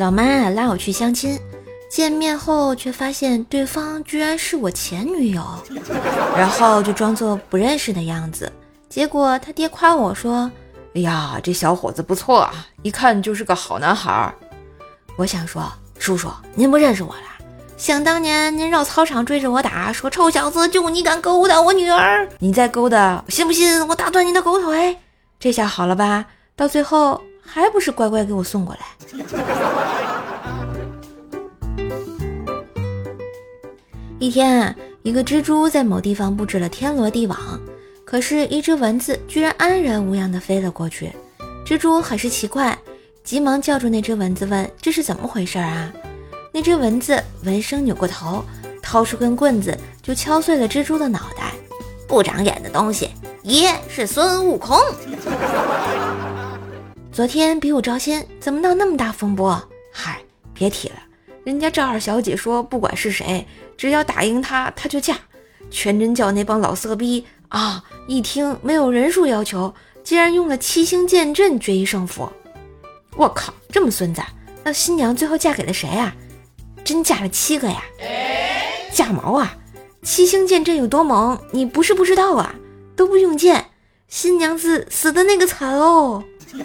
老妈拉我去相亲，见面后却发现对方居然是我前女友，然后就装作不认识的样子。结果他爹夸我说：“哎呀，这小伙子不错啊，一看就是个好男孩。”我想说，叔叔您不认识我了？想当年您绕操场追着我打，说臭小子就你敢勾搭我女儿，你再勾搭，信不信我打断你的狗腿？这下好了吧？到最后。还不是乖乖给我送过来。一天，一个蜘蛛在某地方布置了天罗地网，可是，一只蚊子居然安然无恙的飞了过去。蜘蛛很是奇怪，急忙叫住那只蚊子问：“这是怎么回事啊？”那只蚊子闻声扭过头，掏出根棍子就敲碎了蜘蛛的脑袋。不长眼的东西，爷是孙悟空。昨天比武招亲，怎么闹那么大风波？嗨，别提了，人家赵二小姐说，不管是谁，只要打赢她，她就嫁。全真教那帮老色逼啊，一听没有人数要求，竟然用了七星剑阵决一胜负。我靠，这么孙子！那新娘最后嫁给了谁啊？真嫁了七个呀？嫁毛啊！七星剑阵有多猛，你不是不知道啊？都不用剑，新娘子死的那个惨哦。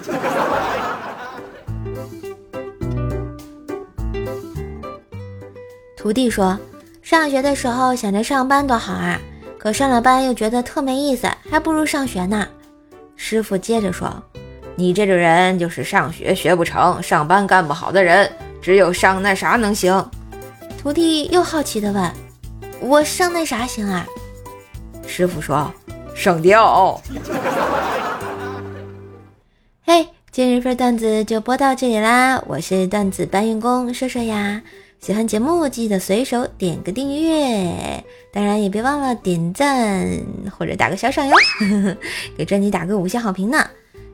徒弟说：“上学的时候想着上班多好啊，可上了班又觉得特没意思，还不如上学呢。”师傅接着说：“你这种人就是上学学不成，上班干不好的人，只有上那啥能行。”徒弟又好奇的问：“我上那啥行啊？”师傅说：“上吊。”嘿，今日份段子就播到这里啦！我是段子搬运工说说呀，喜欢节目记得随手点个订阅，当然也别忘了点赞或者打个小赏哟，给专辑打个五星好评呢。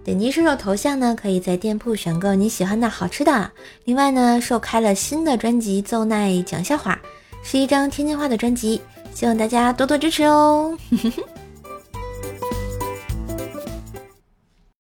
点击射手头像呢，可以在店铺选购你喜欢的好吃的。另外呢，受开了新的专辑《奏奈讲笑话》，是一张天津话的专辑，希望大家多多支持哦。